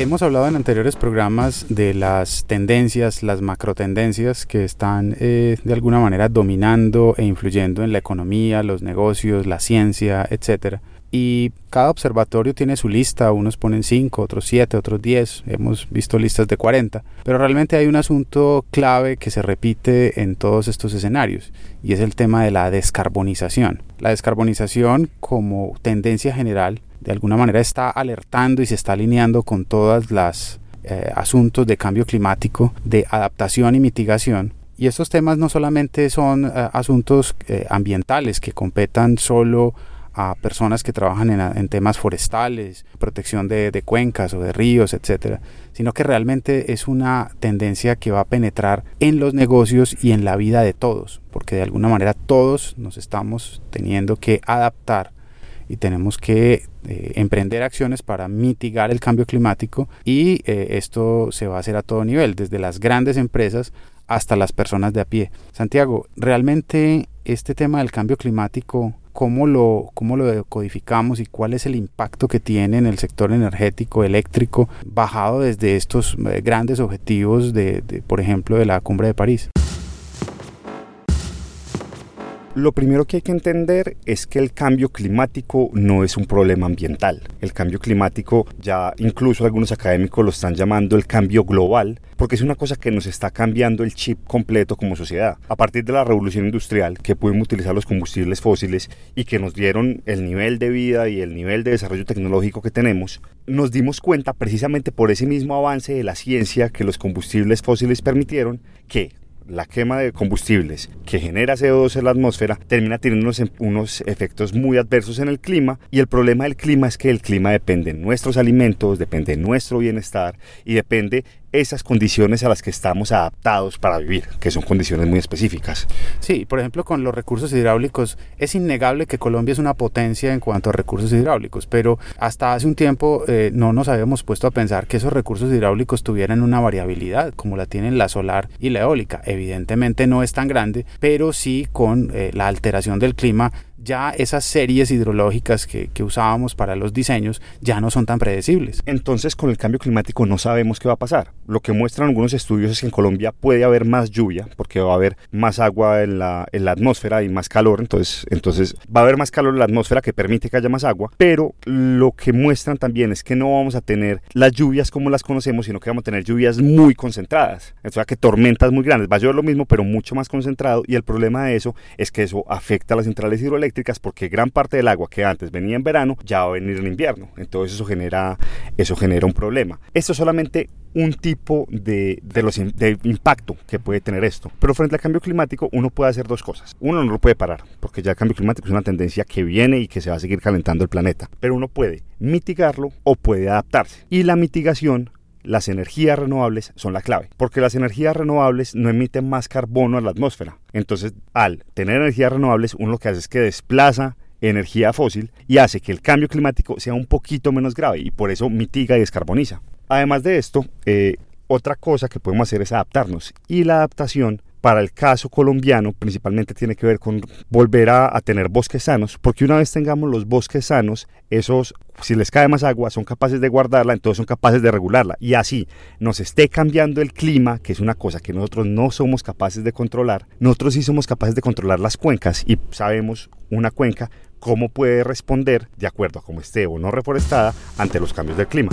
Hemos hablado en anteriores programas de las tendencias, las macrotendencias que están eh, de alguna manera dominando e influyendo en la economía, los negocios, la ciencia, etc. Y cada observatorio tiene su lista, unos ponen 5, otros 7, otros 10, hemos visto listas de 40, pero realmente hay un asunto clave que se repite en todos estos escenarios y es el tema de la descarbonización. La descarbonización como tendencia general de alguna manera está alertando y se está alineando con todas las eh, asuntos de cambio climático, de adaptación y mitigación. Y estos temas no solamente son eh, asuntos eh, ambientales que competan solo a personas que trabajan en, temas forestales, protección de, de, cuencas o de ríos, etcétera, sino que realmente es una tendencia que va a penetrar en los negocios y en la vida de todos, porque de alguna manera todos nos estamos teniendo que adaptar y tenemos que eh, emprender acciones para mitigar el cambio climático y eh, esto se va a hacer a todo nivel, desde las grandes empresas hasta las personas de a pie. Santiago, realmente este tema del cambio climático, ¿cómo lo, cómo lo codificamos y cuál es el impacto que tiene en el sector energético, eléctrico, bajado desde estos eh, grandes objetivos de, de por ejemplo, de la cumbre de París? Lo primero que hay que entender es que el cambio climático no es un problema ambiental. El cambio climático ya incluso algunos académicos lo están llamando el cambio global porque es una cosa que nos está cambiando el chip completo como sociedad. A partir de la revolución industrial que pudimos utilizar los combustibles fósiles y que nos dieron el nivel de vida y el nivel de desarrollo tecnológico que tenemos, nos dimos cuenta precisamente por ese mismo avance de la ciencia que los combustibles fósiles permitieron que la quema de combustibles que genera CO2 en la atmósfera termina teniendo unos, unos, efectos muy adversos en el clima y el problema del clima es que el clima depende de nuestros alimentos, depende de nuestro bienestar y depende esas condiciones a las que estamos adaptados para vivir, que son condiciones muy específicas. Sí, por ejemplo, con los recursos hidráulicos, es innegable que Colombia es una potencia en cuanto a recursos hidráulicos, pero hasta hace un tiempo eh, no nos habíamos puesto a pensar que esos recursos hidráulicos tuvieran una variabilidad como la tienen la solar y la eólica. Evidentemente no es tan grande, pero sí con eh, la alteración del clima ya esas series hidrológicas que, usábamos para los diseños ya no son tan predecibles. Entonces con el cambio climático no sabemos qué va a pasar. Lo que muestran algunos estudios es que en Colombia puede haber más lluvia porque va a haber más agua en la, en la atmósfera y más calor, entonces, entonces va a haber más calor en la atmósfera que permite que haya más agua, pero lo que muestran también es que no vamos a tener las lluvias como las conocemos, sino que vamos a tener lluvias muy concentradas, o sea que tormentas muy grandes, va a llover lo mismo pero mucho más concentrado. Y el problema de eso es que eso afecta a las centrales hidroeléctricas porque gran parte del agua que antes venía en verano ya va a venir en invierno. Entonces eso genera, eso genera un problema. Esto es solamente un tipo de, de, los, de impacto que puede tener esto. Pero frente al cambio climático uno puede hacer dos cosas. Uno no lo puede parar, porque ya el cambio climático es una tendencia que viene y que se va a seguir calentando el planeta. Pero uno puede mitigarlo o puede adaptarse. Y la mitigación las energías renovables son la clave, porque las energías renovables no emiten más carbono a la atmósfera. Entonces, al tener energías renovables, uno lo que hace es que desplaza energía fósil y hace que el cambio climático sea un poquito menos grave y por eso mitiga y descarboniza. Además de esto, eh, otra cosa que podemos hacer es adaptarnos y la adaptación para el caso colombiano principalmente tiene que ver con volver a, tener bosques sanos, porque una vez tengamos los bosques sanos, esos, si les cae más agua, son capaces de guardarla, entonces son capaces de regularla. Y así nos esté cambiando el clima, que es una cosa que nosotros no somos capaces de controlar, nosotros sí somos capaces de controlar las cuencas y sabemos una cuenca cómo puede responder de acuerdo a cómo esté o no reforestada ante los cambios del clima.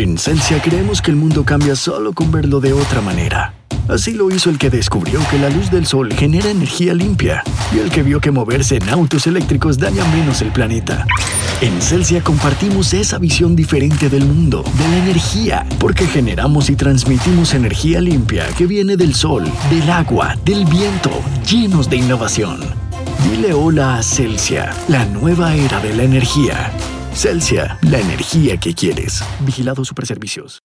En Celsia creemos que el mundo cambia solo con verlo de otra manera. Así lo hizo el que descubrió que la luz del sol genera energía limpia y el que vio que moverse en autos eléctricos daña menos el planeta. En Celsia compartimos esa visión diferente del mundo, de la energía, porque generamos y transmitimos energía limpia que viene del sol, del agua, del viento, llenos de innovación. Dile hola a Celsia, la nueva era de la energía. Celsia, la energía que quieres. Vigilado Superservicios.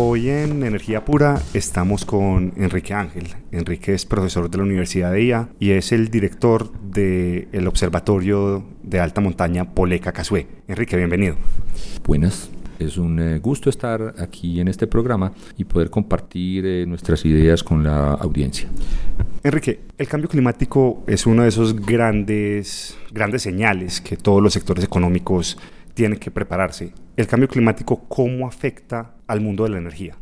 Hoy en Energía Pura estamos con Enrique Ángel. Enrique es profesor de la Universidad de IA y es el director del Observatorio de Alta Montaña Poleca Casué. Enrique, bienvenido. Buenas. Es un eh, gusto estar aquí en este programa y poder compartir eh, nuestras ideas con la audiencia. Enrique, el cambio climático es uno de esos grandes, grandes señales que todos los sectores económicos tienen que prepararse. El cambio climático, ¿cómo afecta al mundo de la energía?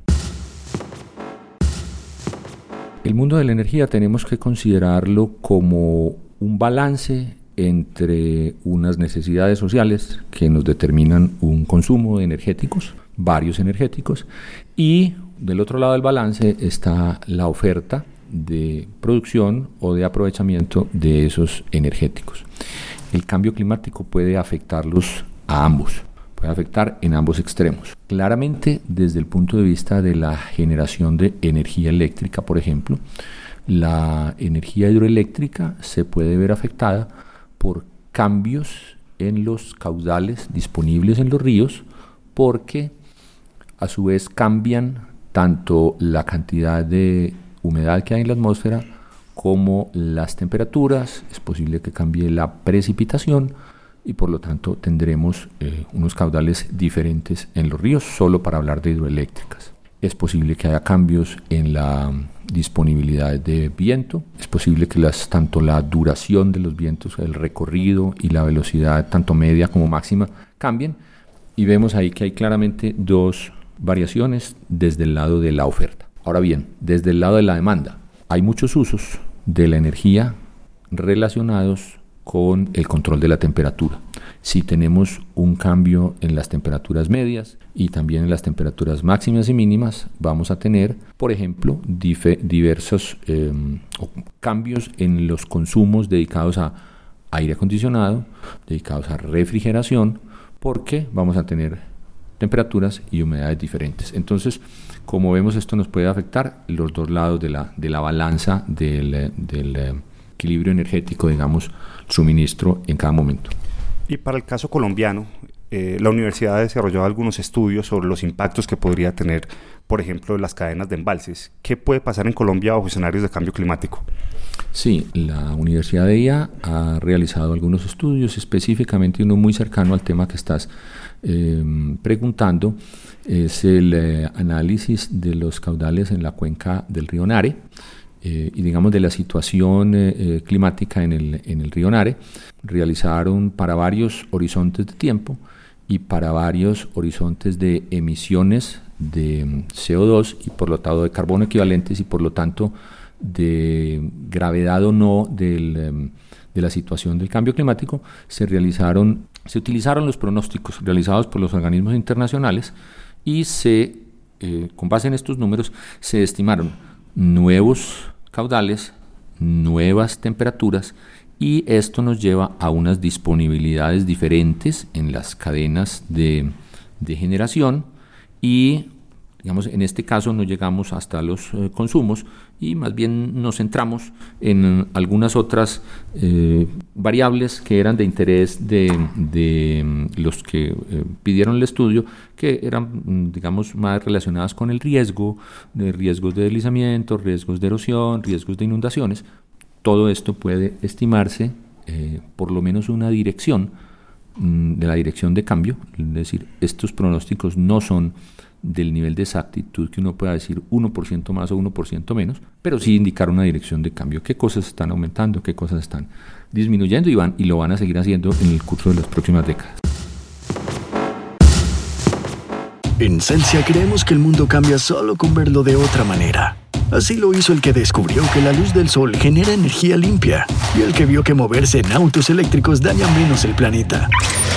El mundo de la energía tenemos que considerarlo como un balance entre unas necesidades sociales que nos determinan un consumo de energéticos, varios energéticos, y del otro lado del balance está la oferta de producción o de aprovechamiento de esos energéticos. El cambio climático puede afectarlos a ambos, puede afectar en ambos extremos. Claramente, desde el punto de vista de la generación de energía eléctrica, por ejemplo, la energía hidroeléctrica se puede ver afectada por cambios en los caudales disponibles en los ríos, porque a su vez cambian tanto la cantidad de humedad que hay en la atmósfera como las temperaturas, es posible que cambie la precipitación, y por lo tanto tendremos eh, unos caudales diferentes en los ríos, solo para hablar de hidroeléctricas. Es posible que haya cambios en la disponibilidad de viento, es posible que las, tanto la duración de los vientos, el recorrido y la velocidad, tanto media como máxima, cambien. Y vemos ahí que hay claramente dos variaciones desde el lado de la oferta. Ahora bien, desde el lado de la demanda, hay muchos usos de la energía relacionados con el control de la temperatura. Si tenemos un cambio en las temperaturas medias y también en las temperaturas máximas y mínimas, vamos a tener, por ejemplo, diversos em, cambios en los consumos dedicados a aire acondicionado, dedicados a refrigeración, porque vamos a tener temperaturas y humedades diferentes. Entonces, como vemos, esto nos puede afectar los dos lados de la, balanza del, del eh, equilibrio energético, digamos, suministro en cada momento. Y para el caso colombiano, eh, la universidad ha desarrollado algunos estudios sobre los impactos que podría tener, por ejemplo, las cadenas de embalses. ¿Qué puede pasar en Colombia bajo escenarios de cambio climático? Sí, la Universidad de IA ha realizado algunos estudios, específicamente uno muy cercano al tema que estás em, preguntando, es el eh, análisis de los caudales en la cuenca del río Nare y digamos de la situación climática en el, en el río Nare, realizaron para varios horizontes de tiempo y para varios horizontes de emisiones de mm, CO2 y por lo tanto de carbono equivalentes y por lo tanto de gravedad o no del, em, de la situación del cambio climático, se realizaron, se utilizaron los pronósticos realizados por los organismos internacionales y se, eh, con base en estos números, se estimaron nuevos caudales, nuevas temperaturas y esto nos lleva a unas disponibilidades diferentes en las cadenas de, generación y digamos en este caso no llegamos hasta los eh, consumos y más bien nos centramos en algunas otras eh, variables que eran de interés de, mm, los que eh, pidieron el estudio que eran mm, digamos más relacionadas con el riesgo de riesgos de deslizamiento riesgos de erosión riesgos de inundaciones. Todo esto puede estimarse por lo menos una dirección mm, de la dirección de cambio, es decir, estos pronósticos no son del nivel de exactitud que uno pueda decir 1% más o 1% menos, pero sí indicar una dirección de cambio, qué cosas están aumentando, qué cosas están disminuyendo y, van, y lo van a seguir haciendo en el curso de las próximas décadas. En Celsia creemos que el mundo cambia solo con verlo de otra manera. Así lo hizo el que descubrió que la luz del sol genera energía limpia y el que vio que moverse en autos eléctricos daña menos el planeta.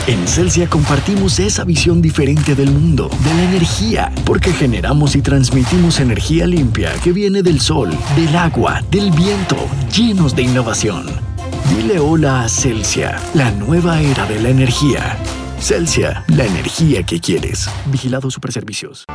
En Celsia compartimos esa visión diferente del mundo, de la energía, porque generamos y transmitimos energía limpia que viene del sol, del agua, del viento, llenos de innovación. Dile hola a Celsia, la nueva era de la energía. Celsia, la energía que quieres. Vigilado Superservicios.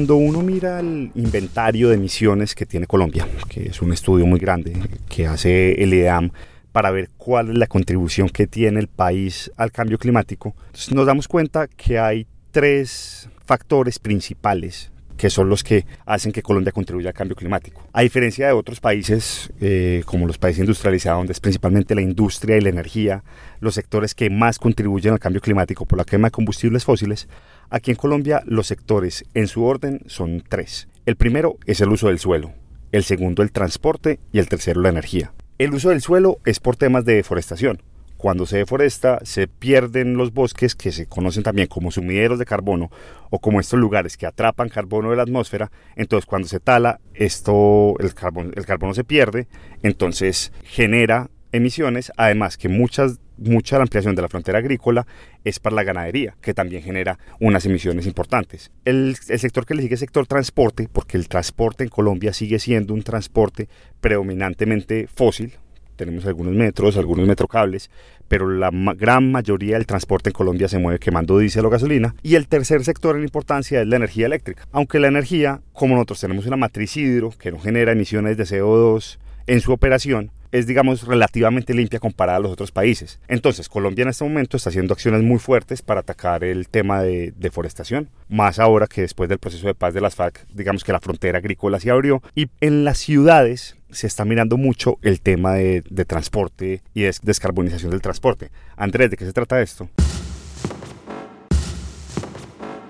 Cuando uno mira el inventario de emisiones que tiene Colombia, que es un estudio muy grande que hace el IDEAM para ver cuál es la contribución que tiene el país al cambio climático, nos damos cuenta que hay tres factores principales que son los que hacen que Colombia contribuya al cambio climático. A diferencia de otros países, eh, como los países industrializados, donde es principalmente la industria y la energía, los sectores que más contribuyen al cambio climático por la quema de combustibles fósiles, aquí en Colombia los sectores en su orden son tres. El primero es el uso del suelo, el segundo el transporte y el tercero la energía. El uso del suelo es por temas de deforestación. Cuando se deforesta, se pierden los bosques que se conocen también como sumideros de carbono o como estos lugares que atrapan carbono de la atmósfera. Entonces, cuando se tala, esto, el, carbono, el carbono se pierde, entonces genera emisiones. Además, que muchas mucha la ampliación de la frontera agrícola es para la ganadería, que también genera unas emisiones importantes. El, el, sector que le sigue es el sector transporte, porque el transporte en Colombia sigue siendo un transporte predominantemente fósil, tenemos algunos metros, algunos metrocables, pero la gran mayoría del transporte en Colombia se mueve quemando diésel o gasolina. Y el tercer sector en importancia es la energía eléctrica. Aunque la energía, como nosotros tenemos una matriz hidro que no genera emisiones de CO2 en su operación, es, digamos, relativamente limpia comparada a los otros países. Entonces, Colombia en este momento está haciendo acciones muy fuertes para atacar el tema de deforestación, más ahora que después del proceso de paz de las FARC, digamos que la frontera agrícola se abrió y en las ciudades se está mirando mucho el tema de, transporte y de descarbonización del transporte. Andrés, ¿de qué se trata esto?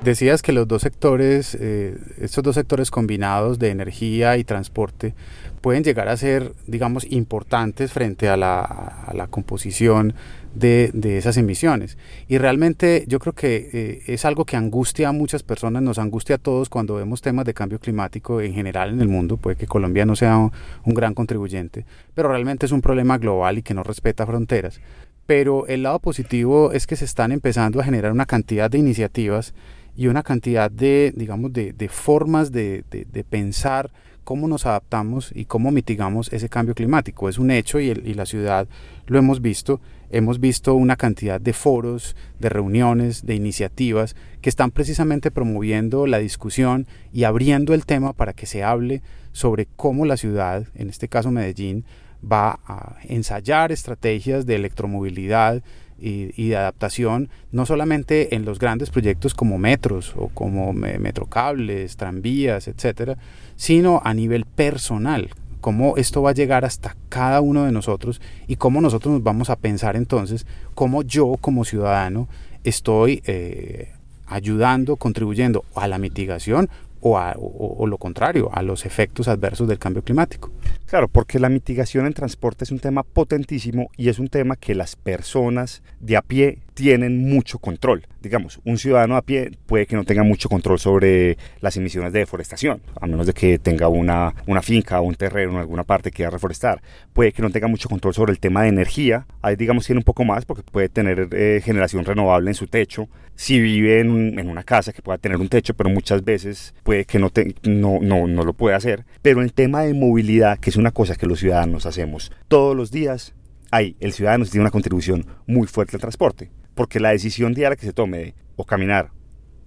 Decías que los dos sectores, eh, estos dos sectores combinados de energía y transporte, pueden llegar a ser, digamos, importantes frente a la composición de, de, esas emisiones. Y realmente yo creo que eh, es algo que angustia a muchas personas, nos angustia a todos cuando vemos temas de cambio climático en general en el mundo, puede que Colombia no sea un, un gran contribuyente, pero realmente es un problema global y que no respeta fronteras. Pero el lado positivo es que se están empezando a generar una cantidad de iniciativas y una cantidad de, digamos, de, de formas de, de, de, pensar cómo nos adaptamos y cómo mitigamos ese cambio climático. Es un hecho y, la ciudad lo hemos visto. Hemos visto una cantidad de foros, de reuniones, de iniciativas que están precisamente promoviendo la discusión y abriendo el tema para que se hable sobre cómo la ciudad, en este caso Medellín, va a ensayar estrategias de electromovilidad y, de adaptación, no solamente en los grandes proyectos como metros o como metrocables, tranvías, etcétera, sino a nivel personal, cómo esto va a llegar hasta cada uno de nosotros y cómo nosotros nos vamos a pensar entonces, cómo yo como ciudadano estoy eh, ayudando, contribuyendo a la mitigación o, a, o, o, lo contrario, a los efectos adversos del cambio climático. Claro, porque la mitigación en transporte es un tema potentísimo y es un tema que las personas de a pie tienen mucho control. Digamos, un ciudadano a pie puede que no tenga mucho control sobre las emisiones de deforestación, a menos de que tenga una, una finca o un terreno en alguna parte que quiera reforestar. Puede que no tenga mucho control sobre el tema de energía. Ahí, digamos, tiene un poco más porque puede tener eh, generación renovable en su techo. Si vive en, en, una casa que pueda tener un techo, pero muchas veces puede que no, te, no, no, no lo pueda hacer. Pero el tema de movilidad, que es una cosa que los ciudadanos hacemos todos los días, ahí el ciudadano tiene una contribución muy fuerte al transporte porque la decisión diaria que se tome de o caminar,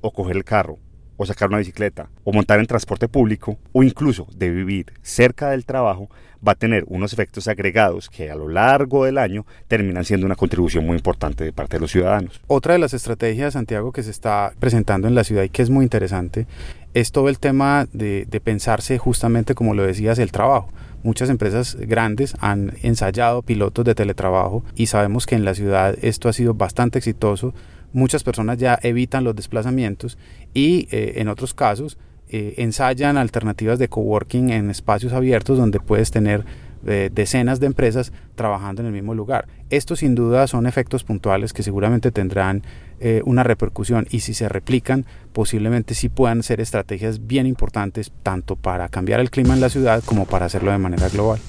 o coger el carro, o sacar una bicicleta, o montar en transporte público, o incluso de vivir cerca del trabajo, va a tener unos efectos agregados que a lo largo del año terminan siendo una contribución muy importante de parte de los ciudadanos. Otra de las estrategias, Santiago, que se está presentando en la ciudad y que es muy interesante, es todo el tema de, pensarse justamente, como lo decías, el trabajo. Muchas empresas grandes han ensayado pilotos de teletrabajo y sabemos que en la ciudad esto ha sido bastante exitoso. Muchas personas ya evitan los desplazamientos y eh, en otros casos eh, ensayan alternativas de coworking en espacios abiertos donde puedes tener eh, decenas de empresas trabajando en el mismo lugar. Estos sin duda son efectos puntuales que seguramente tendrán eh, una repercusión y si se replican posiblemente sí puedan ser estrategias bien importantes tanto para cambiar el clima en la ciudad como para hacerlo de manera global.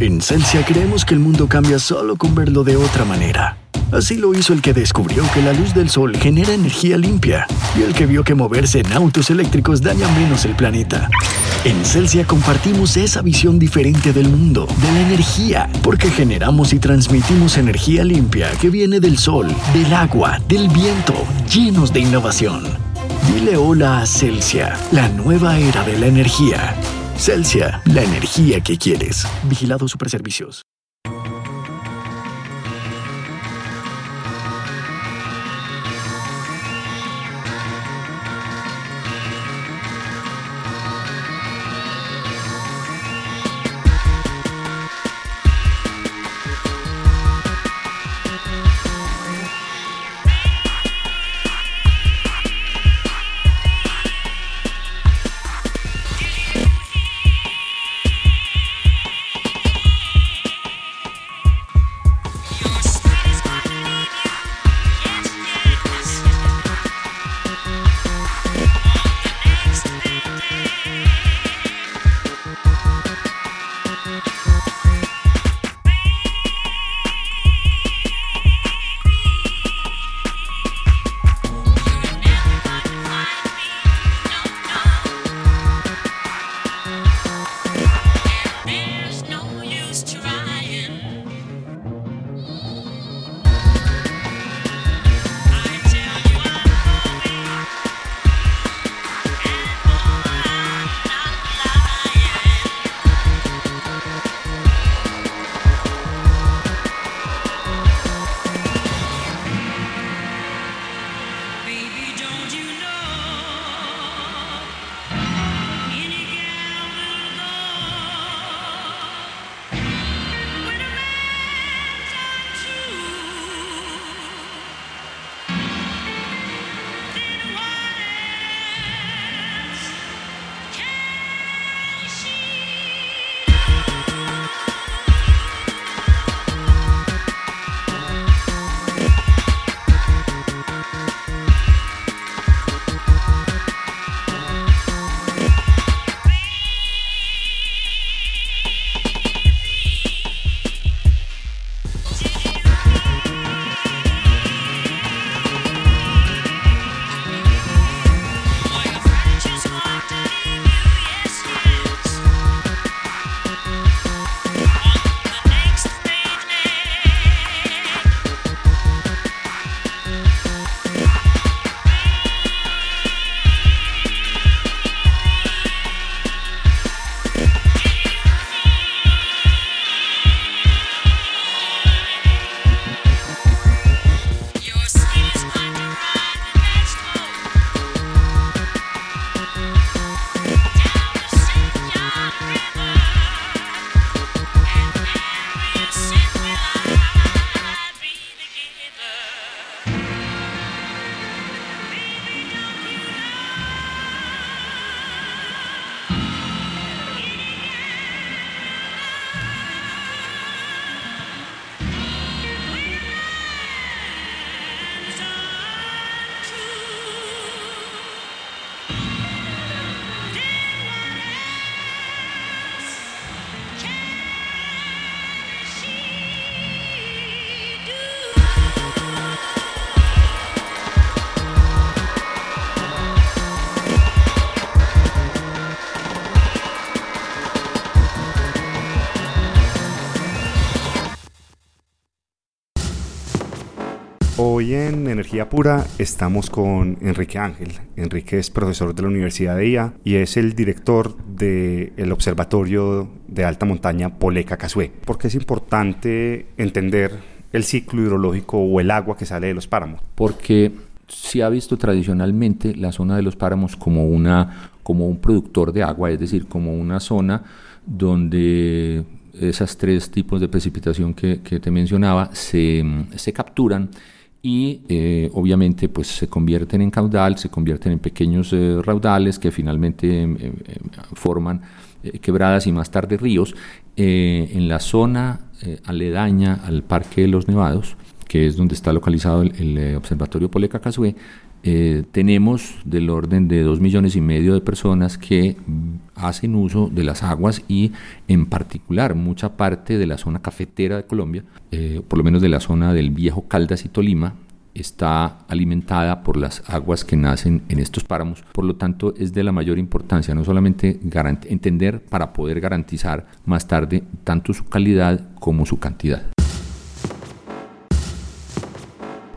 En Celsia creemos que el mundo cambia solo con verlo de otra manera. Así lo hizo el que descubrió que la luz del sol genera energía limpia y el que vio que moverse en autos eléctricos daña menos el planeta. En Celsia compartimos esa visión diferente del mundo, de la energía, porque generamos y transmitimos energía limpia que viene del sol, del agua, del viento, llenos de innovación. Dile hola a Celsia, la nueva era de la energía. Celsia, la energía que quieres. Vigilado Superservicios. Hoy en Energía Pura estamos con Enrique Ángel. Enrique es profesor de la Universidad de IA y es el director del Observatorio de Alta Montaña Poleca Casué. ¿Por qué es importante entender el ciclo hidrológico o el agua que sale de los páramos? Porque se ha visto tradicionalmente la zona de los páramos como, una, como un productor de agua, es decir, como una zona donde esas tres tipos de precipitación que, que te mencionaba se, se capturan y eh, obviamente pues se convierten en caudal, se convierten en pequeños eh, raudales que finalmente em, em, forman eh, quebradas y más tarde ríos en la zona aledaña al Parque de los Nevados, que es donde está localizado el, Observatorio Poleca tenemos del orden de dos millones y medio de personas que hacen uso de las aguas y en particular mucha parte de la zona cafetera de Colombia, eh, por lo menos de la zona del viejo Caldas y Tolima, está alimentada por las aguas que nacen en estos páramos. Por lo tanto, es de la mayor importancia no solamente entender para poder garantizar más tarde tanto su calidad como su cantidad.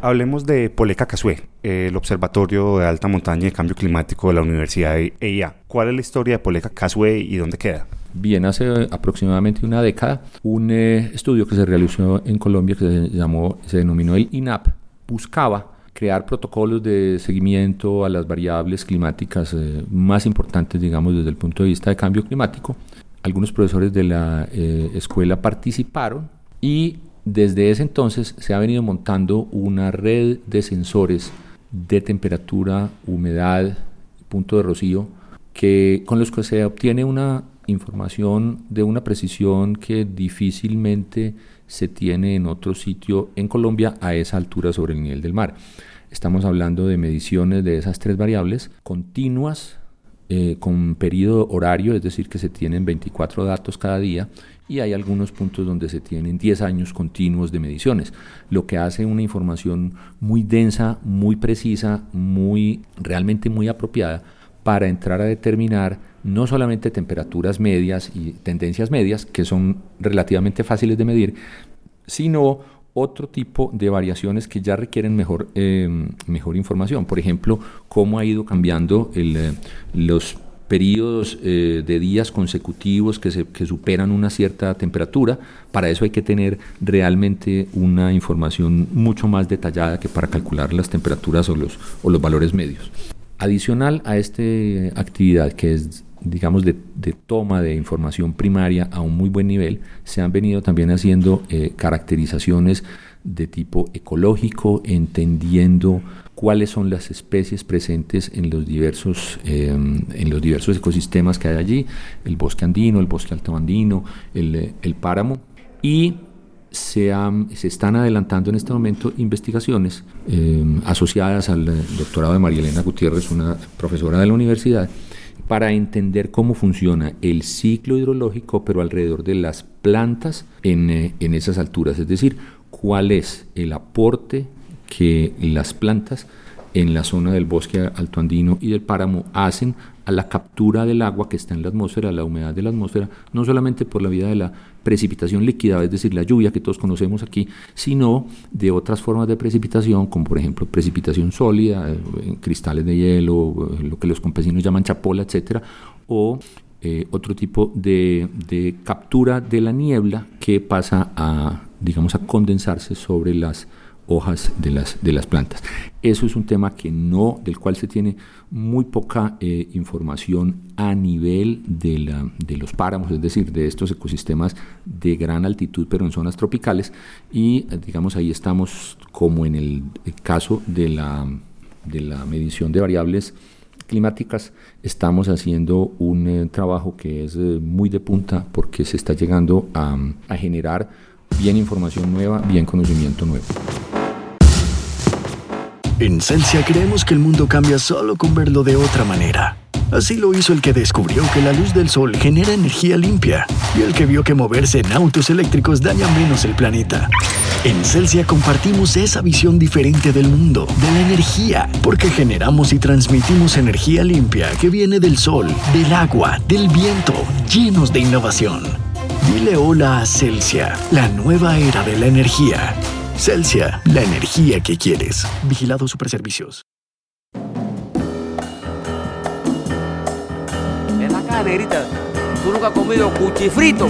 Hablemos de Poleca Casué, el Observatorio de Alta Montaña y Cambio Climático de la Universidad de EIA. ¿Cuál es la historia de Poleca Casué y dónde queda? Bien, hace aproximadamente una década, un eh, estudio que se realizó en Colombia que se llamó, se denominó el INAP, buscaba crear protocolos de seguimiento a las variables climáticas eh, más importantes, digamos, desde el punto de vista de cambio climático. Algunos profesores de la eh, escuela participaron y desde ese entonces se ha venido montando una red de sensores de temperatura, humedad, punto de rocío, que, con los que se obtiene una información de una precisión que difícilmente se tiene en otro sitio en Colombia a esa altura sobre el nivel del mar. Estamos hablando de mediciones de esas tres variables continuas eh, con periodo horario, es decir, que se tienen 24 datos cada día y hay algunos puntos donde se tienen 10 años continuos de mediciones, lo que hace una información muy densa, muy precisa, muy realmente muy apropiada para entrar a determinar no solamente temperaturas medias y tendencias medias, que son relativamente fáciles de medir, sino otro tipo de variaciones que ya requieren mejor, eh, mejor información. Por ejemplo, cómo ha ido cambiando el, eh, los periodos eh, de días consecutivos que, se, que superan una cierta temperatura. Para eso hay que tener realmente una información mucho más detallada que para calcular las temperaturas o los, o los valores medios. Adicional a esta actividad que es digamos, de, toma de información primaria a un muy buen nivel, se han venido también haciendo eh, caracterizaciones de tipo ecológico, entendiendo cuáles son las especies presentes en los diversos, em, en los diversos ecosistemas que hay allí, el bosque andino, el bosque alto andino, el, el páramo, y se, se, están adelantando en este momento investigaciones em, asociadas al doctorado de María Elena Gutiérrez, una profesora de la universidad, para entender cómo funciona el ciclo hidrológico, pero alrededor de las plantas en, eh, en esas alturas, es decir, cuál es el aporte que las plantas en la zona del bosque alto andino y del páramo hacen a la captura del agua que está en la atmósfera, la humedad de la atmósfera, no solamente por la vía de la precipitación líquida, es decir, la lluvia que todos conocemos aquí, sino de otras formas de precipitación, como por ejemplo precipitación sólida, eh, cristales de hielo, eh, lo que los campesinos llaman chapola, etcétera, o eh, otro tipo de captura de la niebla que pasa a, digamos, a condensarse sobre las hojas de las, de las plantas. Eso es un tema que no, del cual se tiene muy poca eh, información a nivel de, la, de los páramos, es decir, de estos ecosistemas de gran altitud, pero en zonas tropicales. Y digamos, ahí estamos como en el caso de la, de la medición de variables climáticas, estamos haciendo un eh, trabajo que es eh, muy de punta porque se está llegando a, a generar bien información nueva, bien conocimiento nuevo. En Celsia creemos que el mundo cambia solo con verlo de otra manera. Así lo hizo el que descubrió que la luz del sol genera energía limpia y el que vio que moverse en autos eléctricos daña menos el planeta. En Celsia compartimos esa visión diferente del mundo, de la energía, porque generamos y transmitimos energía limpia que viene del sol, del agua, del viento, llenos de innovación. Dile hola a Celsia, la nueva era de la energía. Celsia, la energía que quieres. Vigilado Superservicios. Ven acá, negrita. Tú nunca has comido cuchifrito.